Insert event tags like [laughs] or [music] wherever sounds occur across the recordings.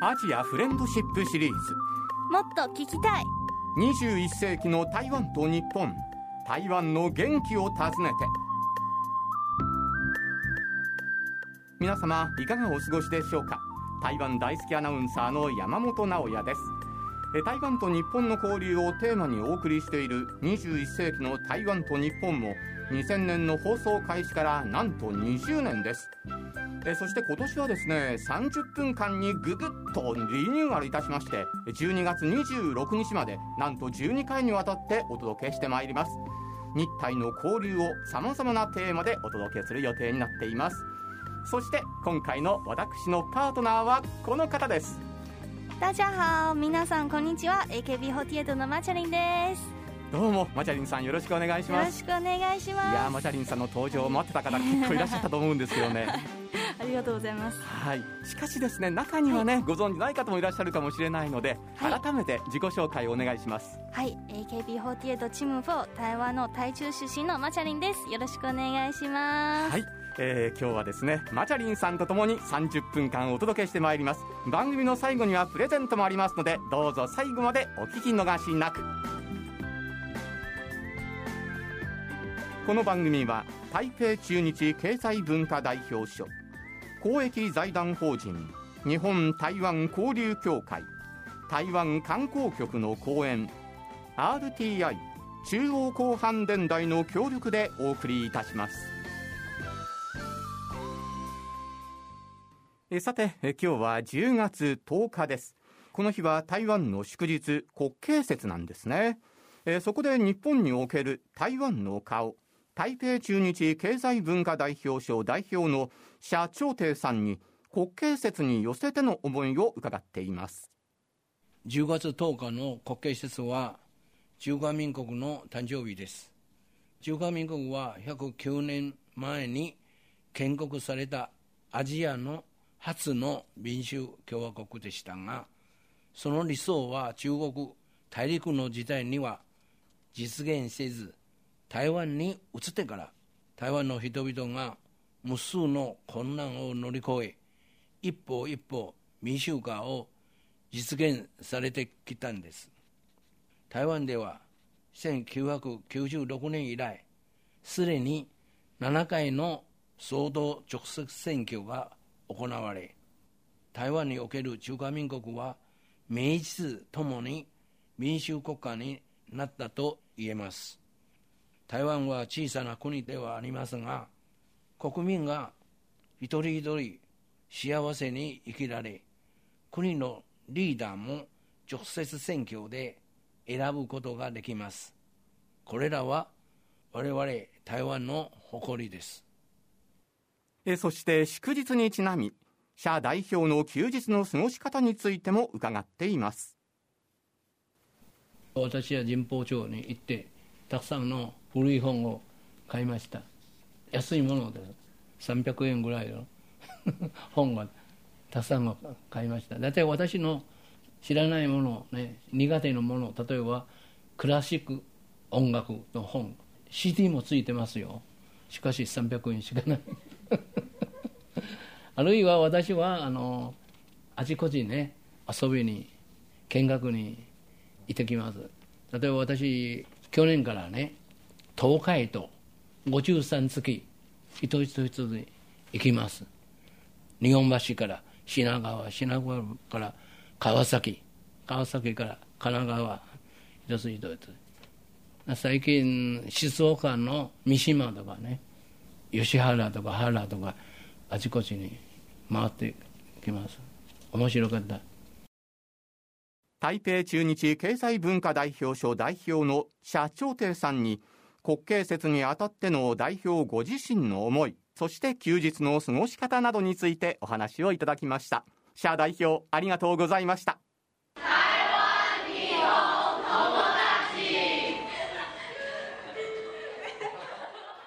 アジアフレンドシップシリーズ。もっと聞きたい。21世紀の台湾と日本。台湾の元気を訪ねて。皆様いかがお過ごしでしょうか？台湾大好きアナウンサーの山本直也です。え台湾と日本の交流をテーマにお送りしている21世紀の台湾と日本も2000年の放送開始からなんと20年ですえそして今年はですね30分間にぐぐっとリニューアルいたしまして12月26日までなんと12回にわたってお届けしてまいります。日台の交流をさまざまなテーマでお届けする予定になっています。そして今回の私のパートナーはこの方です。大家好皆さんこんにちは。AKB48 のマチャリンです。どうもマチャリンさんよろしくお願いしよろますしくお願いします。いやーマチャリンさんの登場を待ってた方結構いらっしゃったと思うんですよねありがとうございます。はい。しかしですね中にはね、ご存知ない方もいらっしゃるかもしれないので、はい。改めて自己紹介をお願いします。はい。AKB48 チーム4台湾の台中出身のマチャリンです。よろしくお願いします。はい、えー今日はですねマチャリンさんとともに30分間お届けしてまいります。番組の最後にはプレゼントもありますのでどうぞ最後までお聞き逃しなく。この番組は台北中日経済文化代表所公益財団法人日本台湾交流協会台湾観光局の講演 RTI 中央広範電台の協力でお送りいたします。えさてえ今日は10月10日です。この日は台湾の祝日国慶節なんですね。えそこで日本における台湾の顔台北中日経済文化代表省代表の社長亭さんに国慶節に寄せての思いを伺っています10月10日の国慶節は中華民国の誕生日です。中華民国は109年前に建国されたアジアの初の民主共和国でしたが、その理想は中国大陸の時代には実現せず、台湾に移ってから台湾の人々が無数の困難を乗り越え、一歩一歩民主化を実現されてきたんです。台湾では1996年以来、すでに7回の総統直接選挙が行われ、台湾における中華民国は名実ともに民主国家になったと言えます。台湾は小さな国ではありますが、国民が一人一人幸せに生きられ、国のリーダーも直接選挙で選ぶことができます。これらは我々台湾の誇りです。えそして祝日にちなみ社代表の休日の過ごし方についても伺っています私は神保町に行って、たくさんの古い本を買いました。安いものです。300円ぐらいの [laughs] 本がたくさん買いました。大体私の知らないもの、ね、苦手なもの、例えばクラシック音楽の本、CD もついてますよ。しかし300円しかない。[laughs] あるいは私はあのあちこちね遊びに見学に行ってきます例えば私去年からね東海と53月一つ一つに行きます。日本橋から品川品川から川崎。川崎から神奈川。一つ一つ。最近静岡の三島とかね吉原とか原とかあちこちに回ってきます。面白かった。台北中日経済文化代表所代表の社長亭さんに国慶節にあたっての代表ご自身の思いそして休日の過ごし方などについてお話をいただきました。社代表ありがとうございました。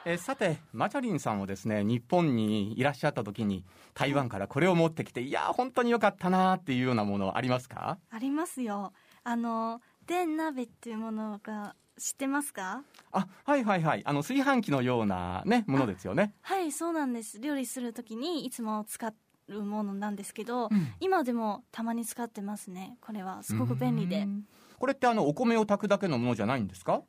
えさてマチャリンさんはですね日本にいらっしゃった時に台湾からこれを持ってきていや本当に良かったなっていうようなものありますか？ありますよ。あの電鍋っていうものが知ってますか？あはいはいはい。あの炊飯器のようなねものですよね。はいそうなんです。料理するときにいつも使っるものなんですけど、今でもたまに使ってますね。これは。すごく便利で。これってあのお米を炊くだけのものじゃないんですか？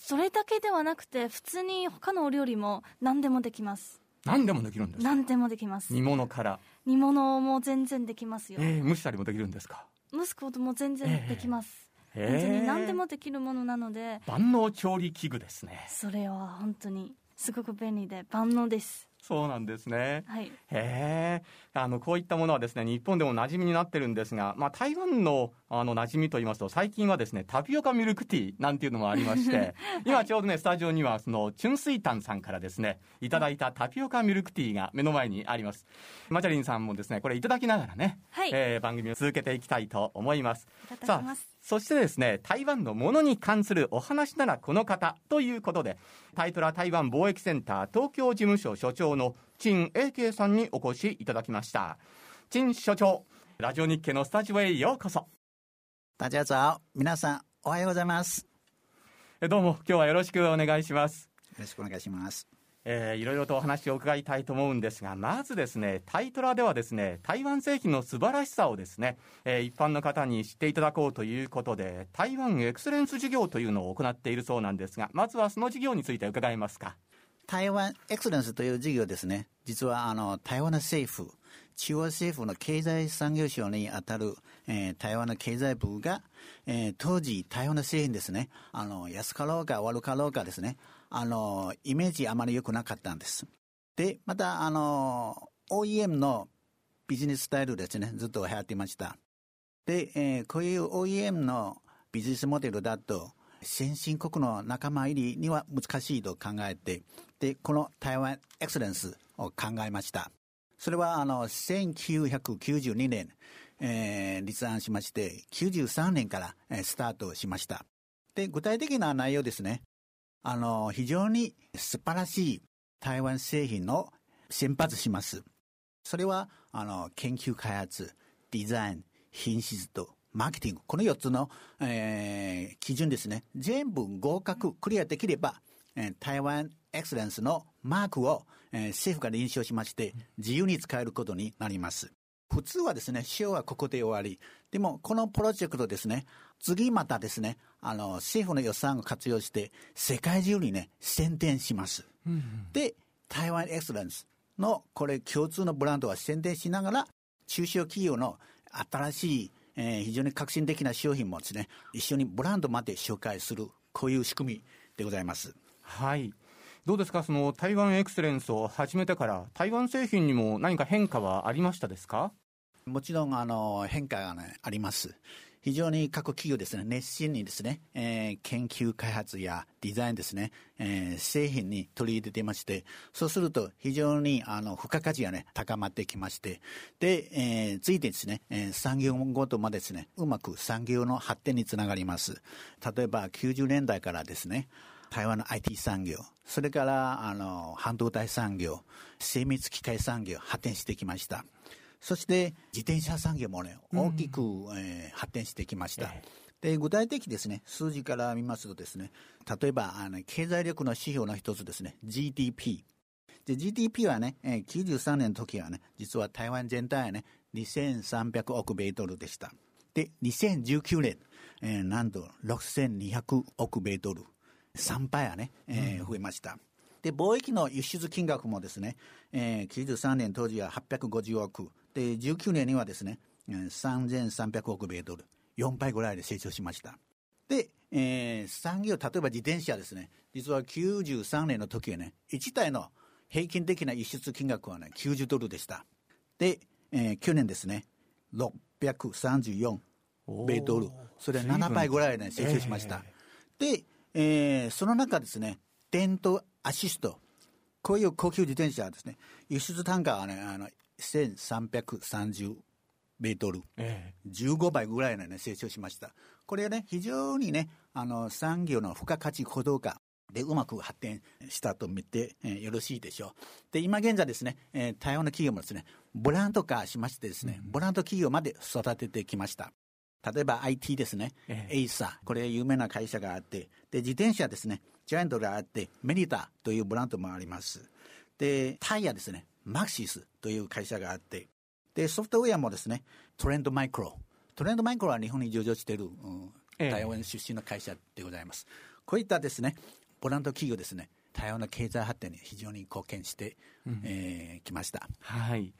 それだけではなくて普通に他のお料理も何でもできます。何でもできるんですか？何でもできます。煮物から、煮物も全然できますよ、えー蒸したりもできるんですか？蒸すことも全然できます、え本当に何でもできるものなので。万能調理器具ですね。それは本当にすごく便利で万能です。そうなんですね。はい。へえあのこういったものはですね日本でも馴染みになってるんですが、まあ、台湾のあの馴染みといいますと最近はですねタピオカミルクティーなんていうのもありまして [laughs] 今ちょうどねスタジオにはそのチュンスイタンさんからですねいただいたタピオカミルクティーが目の前にあります。マチャリンさんもですねこれいただきながらね、はい。えー番組を続けていきたいと思います。いたださあきますそしてですね台湾のものに関するお話ならこの方ということでタイトラ台湾貿易センター東京事務所所長の陳英慶さんにお越しいただきました陳所長ラジオ日経のスタジオへようこそ大家早，皆さんおはようございます。えどうも今日はよろしくお願いしますよろしくお願いします。えーいろいろとお話を伺いたいと思うんですがまずですねタイトラではですね台湾製品の素晴らしさをですね、えー一般の方に知っていただこうということで台湾エクセレンス事業というのを行っているそうなんですがまずはその事業について伺えますか台湾エクセレンスという事業ですね。実はあの台湾政府、中央政府の経済産業省にあたる、えー台湾の経済部が、えー当時台湾の製品ですね、あの安かろうか悪かろうかですね、あのイメージあまり良くなかったんです。で、またあの OEM のビジネススタイルですね、ずっと流行っていました。で、えーこういう OEM のビジネスモデルだと、先進国の仲間入りには難しいと考えて、で、この台湾エクセレンスを考えました。それは、あの、1992年、えー立案しまして、93年から、えースタートしました。で、具体的な内容ですね。あの、非常に素晴らしい台湾製品を先発します。それは、あの、研究開発、デザイン、品質とマーケティング、この4つの、えー基準ですね。全部合格、クリアできれば、えー台湾エクセレンスのマークを、えー政府が認証しまして、自由に使えることになります。普通はですね、使用はここで終わり。でも、このプロジェクトですね、次またですね、あの、政府の予算を活用して、世界中にね、宣伝します。で、台湾エクセレンスの、これ共通のブランドは宣伝しながら、中小企業の新しい、えー非常に革新的な商品もですね、一緒にブランドまで紹介する、こういう仕組みでございます。はいどうですか？その台湾エクセレンスを始めてから台湾製品にも何か変化はありましたですか？もちろんあの変化が、ね、あります。非常に各企業ですね、熱心にですね、えー研究開発やデザインですね、えー製品に取り入れていまして、そうすると非常にあの付加価値がね、高まってきまして、で、えーついてですね、えー産業ごとまでですね、うまく産業の発展につながります。例えば90年代からですね、台湾の IT 産業、それからあの半導体産業、精密機械産業、発展してきました。そして自転車産業もね、大きく、えー発展してきました。で具体的ですね、数字から見ますとですね、例えばあの経済力の指標の一つですね、GDP。で GDP はね、えー93年の時はね、実は台湾全体はね、2300億米ドルでした。で、2019年、えーなんと6200億米ドル。3倍はね、えー増えました。で、貿易の輸出金額もですね、えー93年当時は850億。で、19年にはですね、えー3300億米ドル。4倍ぐらいで成長しました。で、えー産業、例えば自転車ですね、実は93年の時はね、1台の平均的な輸出金額はね、90ドルでした。で、えー去年ですね、634米ドル。それは7倍ぐらいね、成長しました。で、えーその中ですね、電動アシスト、こういう高級自転車はですね、輸出単価はね、あの、1330米ドル。え15倍ぐらいの、ね、成長しました。これはね、非常にね、あの、産業の付加価値高度化でうまく発展したと見て、えーよろしいでしょう。で、今現在ですね、えー台湾の企業もですね、ブランド化しましてですね、ブランド企業まで育ててきました。例えば IT ですね、えエイサー、これ有名な会社があって、で、自転車ですね、ジャイアントがあって、メリタというブランドもあります。で、タイヤですね、マクシスという会社があって、で、ソフトウェアもですね、トレンドマイクロ。トレンドマイクロは日本に上場している、うんええ台湾出身の会社でございます。こういったですね、ボランド企業ですね、台湾の経済発展に非常に貢献してき、えーきました。はい。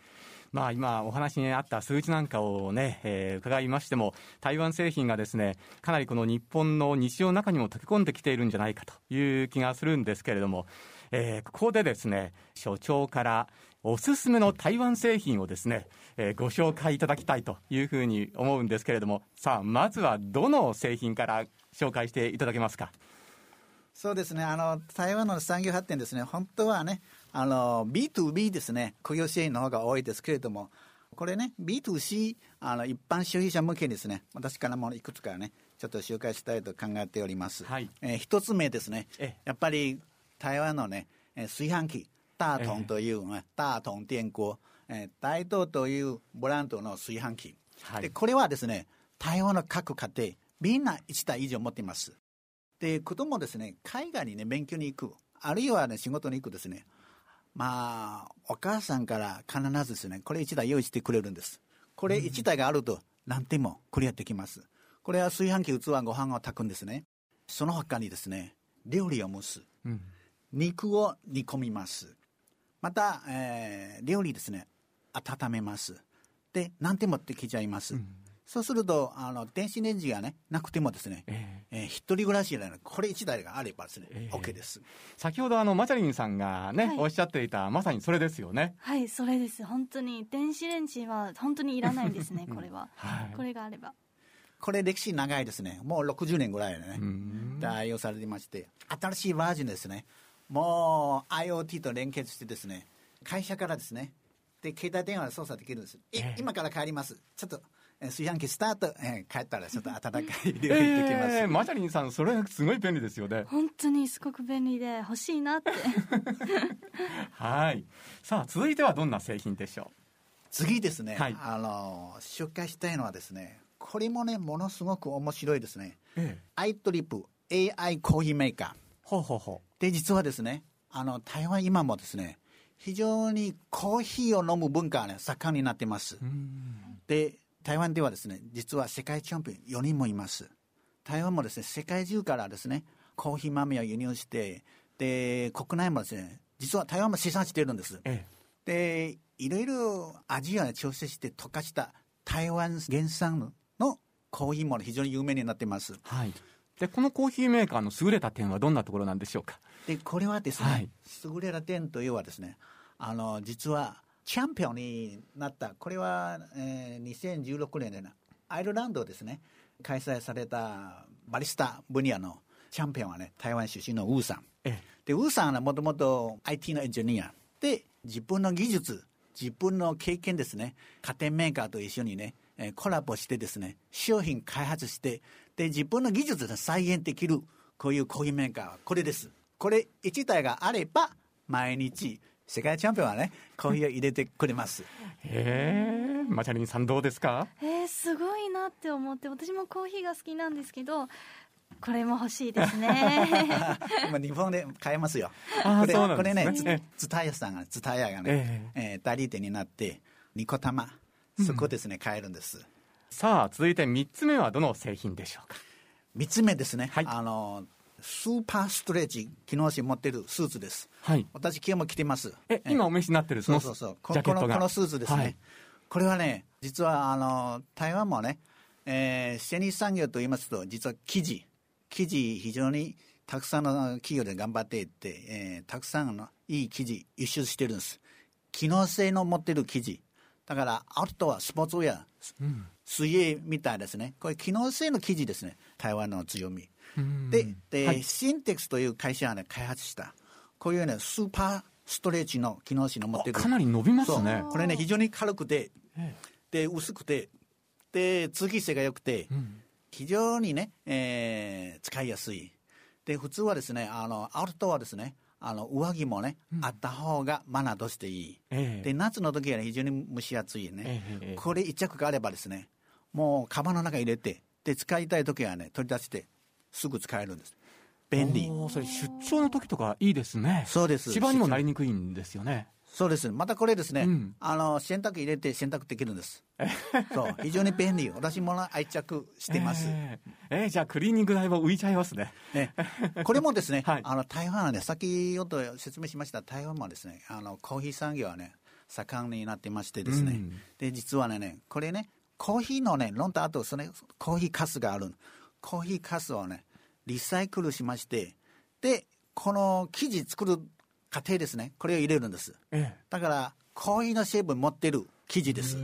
まあ、今お話にあった数字なんかをね、えー伺いましても、台湾製品がですね、かなりこの日本の日常の中にも溶け込んできているんじゃないかという気がするんですけれども、えーここでですね、所長からおすすめの台湾製品をですね、えーご紹介いただきたいというふうに思うんですけれども、さあ、まずはどの製品から紹介していただけますか？そうですね、あの台湾の産業発展ですね、本当はね、あの B2B ですね、雇用支援の方が多いですけれども、これね、B2C、あの一般消費者向けにですね、私からもいくつかね、ちょっと紹介したいと考えております。はい。えー一つ目ですね。ええ、やっぱり台湾のね、えー炊飯器、大同という、ね大同電锅、えー大東というブランドの炊飯器。はいでこれはですね、台湾の各家庭、みんな1台以上持っています。で、子供ですね、海外にね、勉強に行く、あるいはね、仕事に行くですね、まあ、お母さんから必ずですね、これ1台用意してくれるんです。これ1台があると、何点もクリアできます。これは炊飯器、器、ご飯を炊くんですね。その他にですね、料理を蒸す。うん肉を煮込みます。また、えー料理ですね、温めます。で、何点もできちゃいます。そうすると、あの、電子レンジがね、なくてもですね、ええ。ー一人暮らしなの。これ一台があればですね、ええ。OK です。先ほどあのマチャリンさんがね、はい。おっしゃっていたまさにそれですよね。はいそれです。本当に電子レンジは本当にいらないんですね [laughs] これは、はい。これがあれば。これ歴史長いですね。もう60年ぐらいでね、ん。で愛用されてまして、新しいバージョンですね。もう IoT と連結してですね、会社からですね、で、携帯電話で操作できるんです。いええ今から帰ります。ちょっと、えー炊飯器スタート、えー帰ったらちょっと温かい料理できます。えーマチャリンさん、それすごい便利ですよね。本当にすごく便利で欲しいなってはい。さあ、続いてはどんな製品でしょ次ですね、はいあの紹介したいのはですねこれもねものすごく面白いですねう。ええ。アイトリップ AI コーヒーメーカーほうほうほで実はですねあの台湾今もですね非常にコーヒーを飲む文化がね盛んになってます。で台湾ではですね実は世界チャンピオン4人もいます台湾もですね世界中からですねコーヒー豆を輸入してで国内もですね実は台湾も生産しているんですえでいろいろ味を調整して溶かした台湾原産のコーヒーも非常に有名になってますえ。はい。で、このコーヒーメーカーの優れた点はどんなところなんでしょうか？でこれはですね、はい。優れた点というのはですねあの実はチャンピオンになったこれは、えー2016年でなアイルランドですね開催されたバリスタ分野のチャンピオンはね台湾出身のウーさん。えでウーさんはもともと IT のエンジニアで自分の技術自分の経験ですね家電メーカーと一緒にねえーコラボしてですね商品開発してで自分の技術で再現できるこういうコーヒーメーカーはこれです。これ1台があれば毎日世界チャンピオンはねコーヒーを入れてくれます。え。へえ。マチャリンさんどうですか？えー、すごいなって思って。私もコーヒーが好きなんですけどこれも欲しいですね。[laughs] 今日本で買えますよ。これそうなんこれですねねツタヤさんがツタヤがね、ええ。ー代理店になってニコタマそこですね、買えるんですさあ、続いて3つ目はどの製品でしょうか？3つ目ですね、はい。あのスーパーストレッチ機能紙持ってるスーツです。はい。私今日も着てます。え、今お召しになってるそうそうそう。こャケットが。このこのスーツですね、はい。これはね実はあの台湾もね、えー、繊維産業と言いますと実は生地。生地非常にたくさんの企業で頑張っていって、えーたくさんのいい生地輸出してるんです。機能性の持ってる生地だからアウトドアスポーツウェアうん。水泳みたいですね。これ機能性の生地ですね。台湾の強み。うん。でで、はい。シンテックスという会社が、ね、開発したこういうねスーパーストレッチの機能紙の持ってる。あかなり伸びますね。これね非常に軽くてえで薄くてで通気性が良くてえうん。非常にね、えー使いやすい。で普通はですねあのアウトドアですねあの上着もね、あった方がマナーとしていい。ええ。で夏の時は、ね、非常に蒸し暑いね、えこれ一着があればですねもうカバンの中に入れてで使いたい時はね取り出してすぐ使えるんです。便利。それ出張の時とかいいですね。そうです。芝にもなりにくいんですよね。そうです。またこれですね、うんあの、洗濯入れて洗濯できるんです。[laughs] そう、非常に便利。私も愛着してます。えーえーじゃあクリーニング代は浮いちゃいますね。ね、これもですね、[laughs] はいあの台湾はね、先ほど説明しました台湾もですね、あのコーヒー産業はね、盛んになってましてですね、うんで実はねね、これね、コーヒーのね、飲んだ後そのコーヒーかすがある、コーヒーかすをね、リサイクルしまして、で、この生地作る過程ですね、これを入れるんです。えだから、コーヒーの成分持ってる生地です。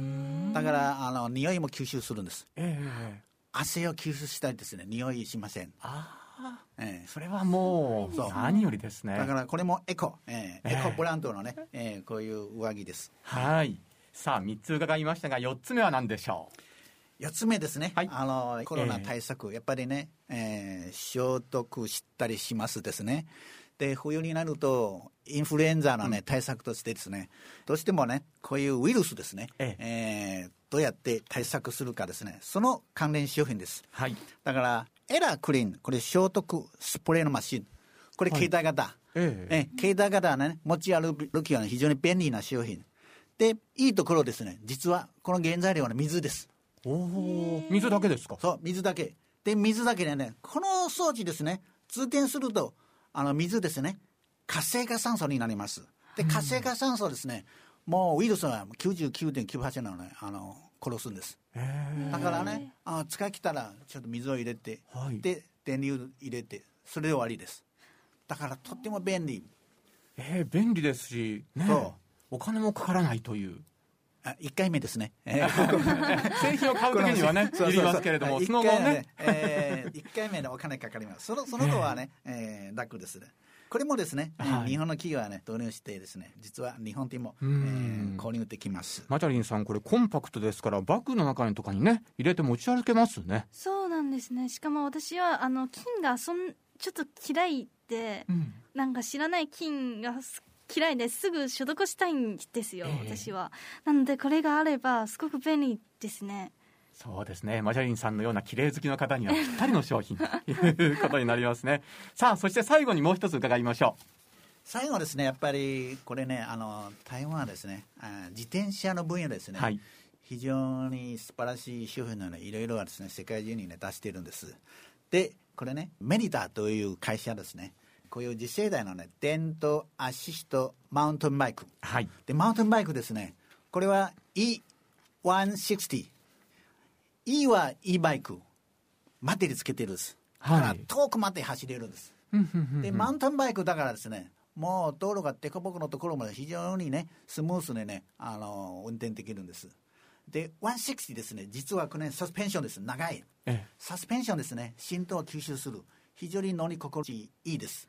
だから、あの匂いも吸収するんです。えええ汗を吸収したりですね、匂いしません。ああええそれはもう何よりですね。だからこれもエコ、えーええエコブランドのね、えーこういう上着です。はい。さあ三つ伺いましたが四つ目は何でしょ4つ目ですね、はいあのコロナ対策、やっぱりね、えー消毒したりしますですね。で冬になるとインフルエンザの、ね対策としてですねどうしてもねこういうウイルスですね、ええ。ーどうやって対策するかですねその関連商品です。う。はい。だからエラークリーンこれ消毒スプレーのマシン。これ携帯型、ええ。え携帯型はね持ち歩きは、ね、非常に便利な商品。でいいところですね。実はこの原材料は、ね、水です。おお。水だけですか？そう水だけ。で水だけでねこの装置ですね通電するとあの水ですね。活性化酸素になります。で活性化酸素ですね、もうウイルスは99.98なのねあの殺すんです。えだからねあ使い切ったらちょっと水を入れて、はい。で電流入れてそれで終わりです。だからとっても便利。ええ便利ですし、ね。そう。お金もかからないという。あ1回目ですね、[laughs] えー製品を買う時にはね、いりますけれども、一その後ねえー、1回目でお金かかります。そのその後はね、えー楽ですね。これもですね、えーはい日本の企業はね、導入してですね、実は日本でも、えうんー購入できます。マチャリンさん、これコンパクトですから、バッグの中にとかにね、入れて持ち歩けますね。そうなんですねしかも私はあの菌がそんちょっと嫌いで、うん。なんか知らない菌がす嫌いですぐ消毒したいんですよ、ええ。私は。なのでこれがあればすごく便利ですね。そうですね。マチャリンさんのような綺麗好きの方にはぴったりの商品ということになりますね。さあ、そして最後にもう一つ伺いましょ最後ですね、やっぱりこれね、あの台湾はですね、あ自転車の分野ですね、はい。非常に素晴らしい商品のね、いろいろはですね、世界中にね、出しているんです。で、これね、メリタという会社ですね、こういう次世代のね、電動アシストマウンテンバイク。う。はい。で、マウンテンバイクですね、これは E160。E は E バイク。バッテリーつけてるんです。だからはい遠くまで走れるんです。で、マウンテンバイクだからですね、もう道路が凸凹のところまで非常にね、スムースにね、あの運転できるんです。で、160ですね、実はこれ、ね、サスペンションです。長い。えサスペンションですね、浸透を吸収する。非常に乗り心地いいです。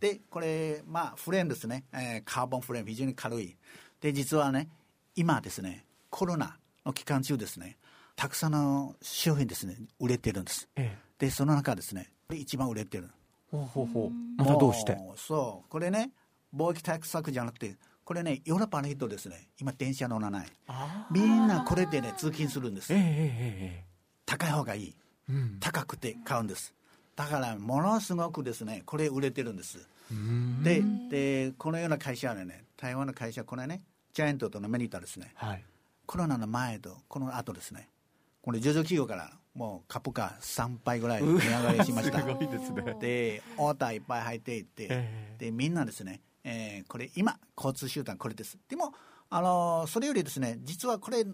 で、これ、まあ、フレームですね、えーカーボンフレーム、非常に軽い。で、実はね、今ですね、コロナの期間中ですね、たくさんの商品ですね、売れてるんです。ええで、その中ですね、これ一番売れてる。ほうほうほう。またどうして？そう、これね、貿易対策じゃなくて、これね、ヨーロッパの人ですね、今、電車乗らない。あみんなこれでね、通勤するんですええ。ええ高い方がいい。ええうん。高くて買うんです。だから、ものすごくですね、これ売れてるんです。うんで、で、このような会社はね、台湾の会社、これね、ジャイアントとのメリットはですね、はい。コロナの前とこの後ですね、これ上場企業からもう株価3倍ぐらい値上がりしました。すごいですね。で、オーダーいっぱい入っていって、えで、みんなですね、えーこれ今、交通手段これです。でも、あのーそれよりですね、実はこれ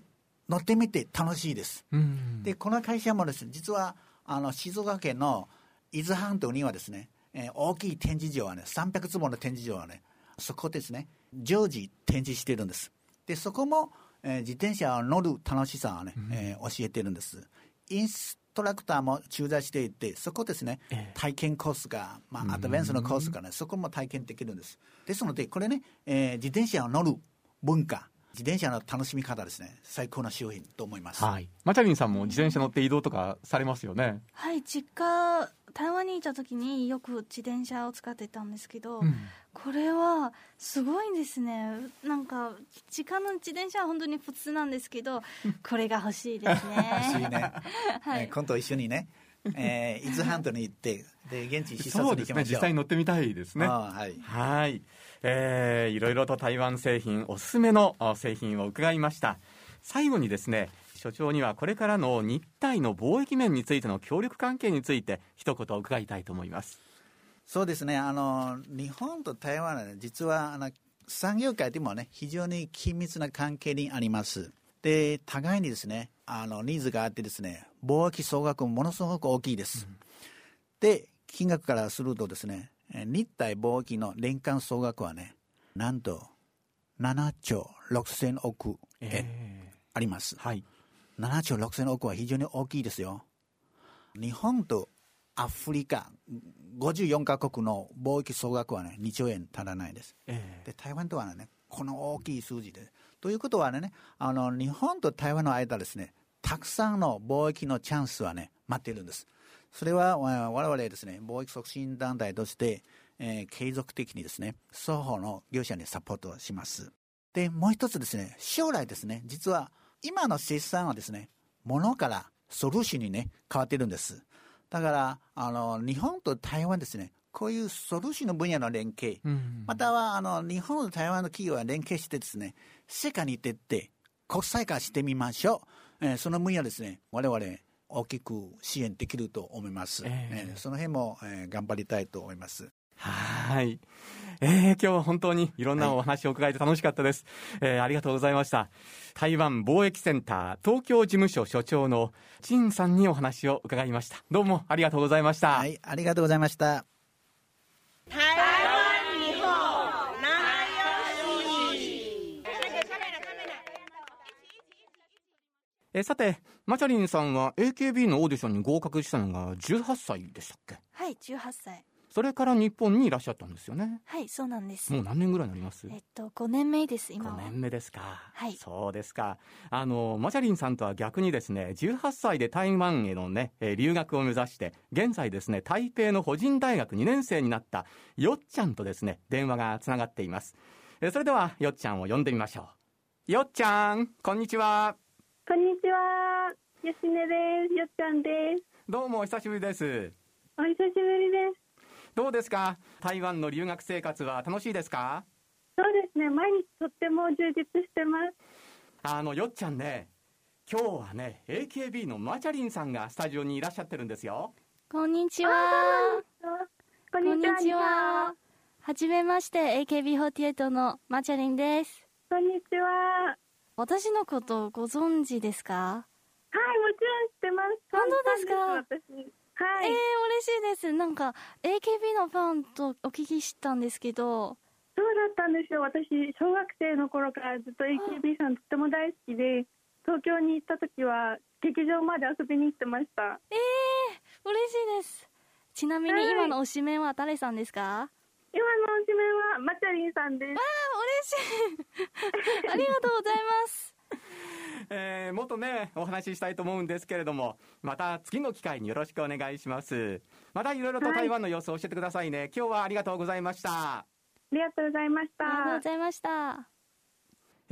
乗ってみて楽しいです。うん。で、この会社もですね、実は、あの、静岡県の伊豆半島にはですね、えー大きい展示場はね、300坪の展示場はね、そこですね、常時展示してるんです。で、そこも、えー自転車を乗る楽しさをね、えー教えてるんです。インストラクターも駐在していて、そこですね、ええ体験コースが、まあ、アドベンスのコースがね、そこも体験できるんです。ですので、これね、えー自転車を乗る文化、自転車の楽しみ方ですね、最高な商品と思います。はい。マチャリンさんも自転車乗って移動とかされますよね。はい実家台湾にいた時によく自転車を使ってたんですけど、うんこれはすごいですねなんか時間の自転車は本当に普通なんですけどこれが欲しいです [laughs] 欲しいねね。[laughs] はいえー今度一緒にね、えー伊豆半島に行って、で、現地視察そうですね。に行きましょう。実際に乗ってみたいですね。はい。はい。えー、いろいろと台湾製品おすすめの製品を伺いました最後にですね所長にはこれからの日体の貿易面についての協力関係について一言伺いたいと思います。そうですね。あの日本と台湾は、ね、実はあの産業界でもね非常に緊密な関係にあります。で互いにですねあのニーズがあってですね貿易総額もものすごく大きいです、うん、で金額からするとですね日体貿易の年間総額はねなんと7兆6000億円あります、えー、はい7兆6000億は非常に大きいですよ。日本とアフリカ、54カ国の貿易総額はね、2兆円足らないです。えー、で、台湾とはね、この大きい数字で。ということはね、あの、日本と台湾の間ですね、たくさんの貿易のチャンスはね、待っているんです。それは我々ですね、貿易促進団体として、えー、継続的にですね、双方の業者にサポートします。で、もう一つですね、将来ですね、実は今の生産はですね、物からソルューションにね、変わってるんです。だから、あの、日本と台湾ですね、こういうソルューションの分野の連携、うん、または、あの、日本と台湾の企業は連携してですね、世界に行ってって、国際化してみましょう。えー、その分野ですね、我々、大きく支援できると思います。えー、えー、その辺も、えー、頑張りたいと思います。はい。えー、今日は本当にいろんなお話を伺えて楽しかったです。はい、えー、ありがとうございました。台湾貿易センター東京事務所所長の陳さんにお話を伺いました。どうもありがとうございました。はい、ありがとうございました。台湾日本えさて、マチャリンさんは AKB のオーディションに合格したのが18歳でしたっけ？はい、18歳。それから日本にいらっしゃったんですよね。はいそうなんです。もう何年ぐらいになります？えっと5年目です今は。5年目ですか。はい。そうですか。あのマチャリンさんとは逆にですね18歳で台湾へのね留学を目指して現在ですね台北の保人大学2年生になったよっちゃんとですね電話がつながっています。それではよっちゃんを呼んでみましょう。よっちゃんこんにちは。こんにちは。よしねです。よっちゃんです。どうもお久しぶりです。お久しぶりですどうですか？台湾の留学生活は楽しいですか？そうですね。毎日とっても充実してます。あのよっちゃんね今日はね AKB のマチャリンさんがスタジオにいらっしゃってるんですよ。こんにちは。こんにちは。は。じめまして AKB48 のマチャリンです。こんにちは。私のことご存知ですか？はいもちろん知ってます。本当ですか？はい、えー、嬉しいです。なんか AKB のファンとお聞きしたんですけど。そうだったんですよ。私小学生の頃からずっと AKB さんとっても大好きで東京に行った時は劇場まで遊びに行ってました。えー、嬉しいです。ちなみに今の推しメンは誰さんですか、はい、今の推しメンはマチャリンさんです。ああ嬉しい。[laughs] ありがとうございます [laughs] えー、もっとね、お話ししたいと思うんですけれども、また次の機会によろしくお願いします。またいろいろと台湾の様子を教えてくださいね。はい、今日はありがとうございました。ありがとうございました。ありがとうございました。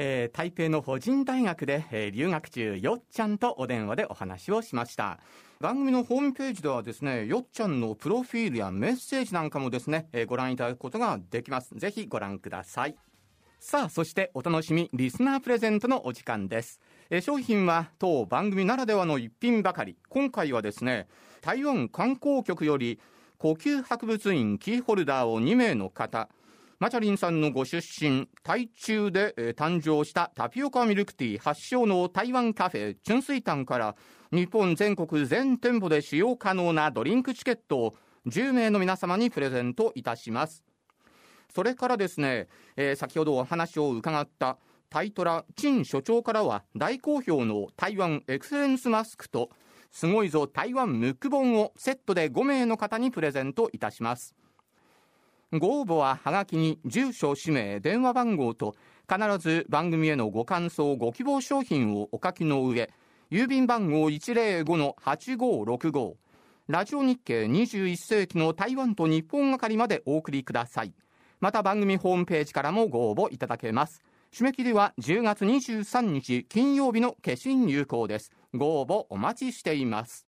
えー、台北の法人大学で、えー、留学中、よっちゃんとお電話でお話をしました。番組のホームページではですね、よっちゃんのプロフィールやメッセージなんかもですね、えー、ご覧いただくことができます。ぜひご覧ください。さあ、そしてお楽しみ、リスナープレゼントのお時間です。え商品は当番組ならではの一品ばかり。今回はですね、台湾観光局より呼吸博物院キーホルダーを2名の方、マチャリンさんのご出身、台中で、え誕生したタピオカミルクティー発祥の台湾カフェ、純水炭から日本全国全店舗で使用可能なドリンクチケットを10名の皆様にプレゼントいたします。それからですね、えー、先ほどお話を伺ったタイトラ陳所長からは大好評の台湾エクセレンスマスクとすごいぞ台湾ムック本をセットで5名の方にプレゼントいたします。ご応募ははがきに住所氏名電話番号と必ず番組へのご感想ご希望商品をお書きの上郵便番号105-8565ラジオ日経21世紀の台湾と日本係までお送りください。また番組ホームページからもご応募いただけます。締め切りは10月23日金曜日の消印有効です。ご応募お待ちしています。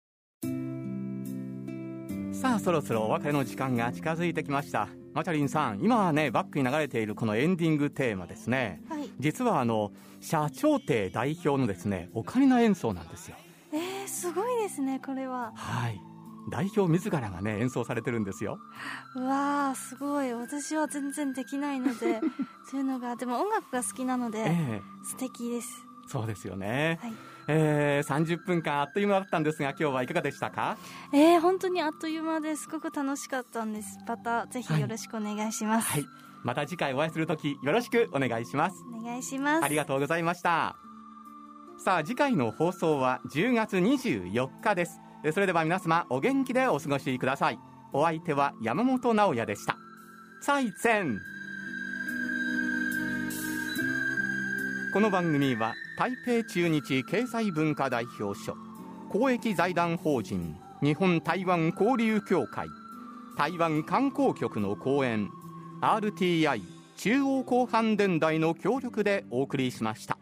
さあそろそろお別れの時間が近づいてきました。マチャリンさん今はねバックに流れているこのエンディングテーマですね。はい。実はあの社長邸代表のですねオカリナ演奏なんですよ。えー、すごいですねこれは。はい代表自らがね演奏されてるんですよ。うわあすごい。私は全然できないので [laughs] そういうのがでも音楽が好きなので、ええ。素敵です。そうですよね、はい。えー、30分間あっという間だったんですが今日はいかがでしたか？えー、本当にあっという間です。ごく楽しかったんです。またぜひよろしくお願いします、はい。また次回お会いするときよろしくお願いします。お願いします。ありがとうございました。さあ次回の放送は10月24日です。えそれでは皆様お元気でお過ごしください。お相手は山本直也でした。再戦。この番組は台北中日経済文化代表所公益財団法人日本台湾交流協会台湾観光局の講演 RTI 中央広範電台の協力でお送りしました。